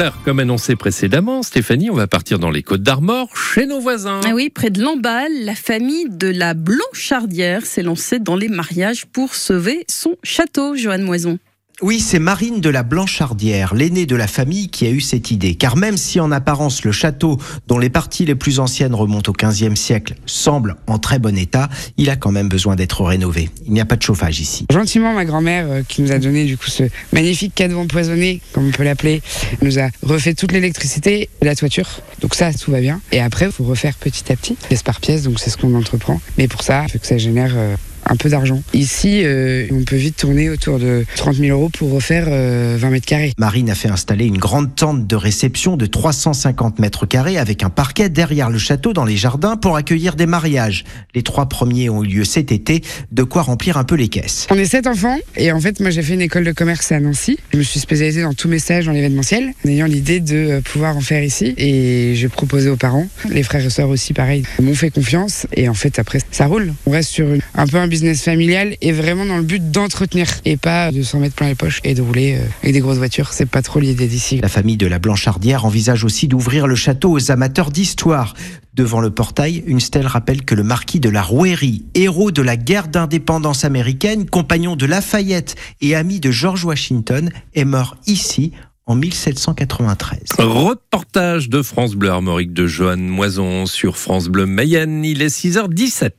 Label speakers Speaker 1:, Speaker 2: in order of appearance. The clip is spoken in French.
Speaker 1: Alors, comme annoncé précédemment, Stéphanie, on va partir dans les Côtes d'Armor, chez nos voisins.
Speaker 2: Ah oui, près de Lamballe, la famille de la Blanchardière s'est lancée dans les mariages pour sauver son château, Joanne Moison.
Speaker 3: Oui, c'est Marine de la Blanchardière, l'aînée de la famille, qui a eu cette idée. Car même si en apparence le château, dont les parties les plus anciennes remontent au XVe siècle, semble en très bon état, il a quand même besoin d'être rénové. Il n'y a pas de chauffage ici.
Speaker 4: Gentiment, ma grand-mère, euh, qui nous a donné du coup ce magnifique cadeau empoisonné, comme on peut l'appeler, nous a refait toute l'électricité et la toiture. Donc ça, tout va bien. Et après, il faut refaire petit à petit, pièce par pièce. Donc c'est ce qu'on entreprend. Mais pour ça, il faut que ça génère euh, un peu d'argent. Ici, euh, on peut vite tourner autour de 30 000 euros pour refaire euh, 20 mètres carrés.
Speaker 3: Marine a fait installer une grande tente de réception de 350 mètres carrés avec un parquet derrière le château dans les jardins pour accueillir des mariages. Les trois premiers ont eu lieu cet été, de quoi remplir un peu les caisses.
Speaker 4: On est sept enfants et en fait, moi j'ai fait une école de commerce à Nancy. Je me suis spécialisée dans tout message dans l'événementiel, en ayant l'idée de euh, pouvoir en faire ici et j'ai proposé aux parents. Les frères et sœurs aussi, pareil, m'ont fait confiance et en fait après ça roule. On reste sur un peu un business familial et vraiment dans le but d'entretenir et pas de s'en mettre plein les poches et de rouler euh, avec des grosses voitures. C'est pas trop l'idée d'ici.
Speaker 3: La famille de la Blanchardière envisage aussi d'ouvrir le château aux amateurs d'histoire. Devant le portail, une stèle rappelle que le marquis de la Rouerie, héros de la guerre d'indépendance américaine, compagnon de Lafayette et ami de George Washington, est mort ici en 1793.
Speaker 1: Reportage de France Bleu Armorique de Joanne Moison sur France Bleu Mayenne. Il est 6h17.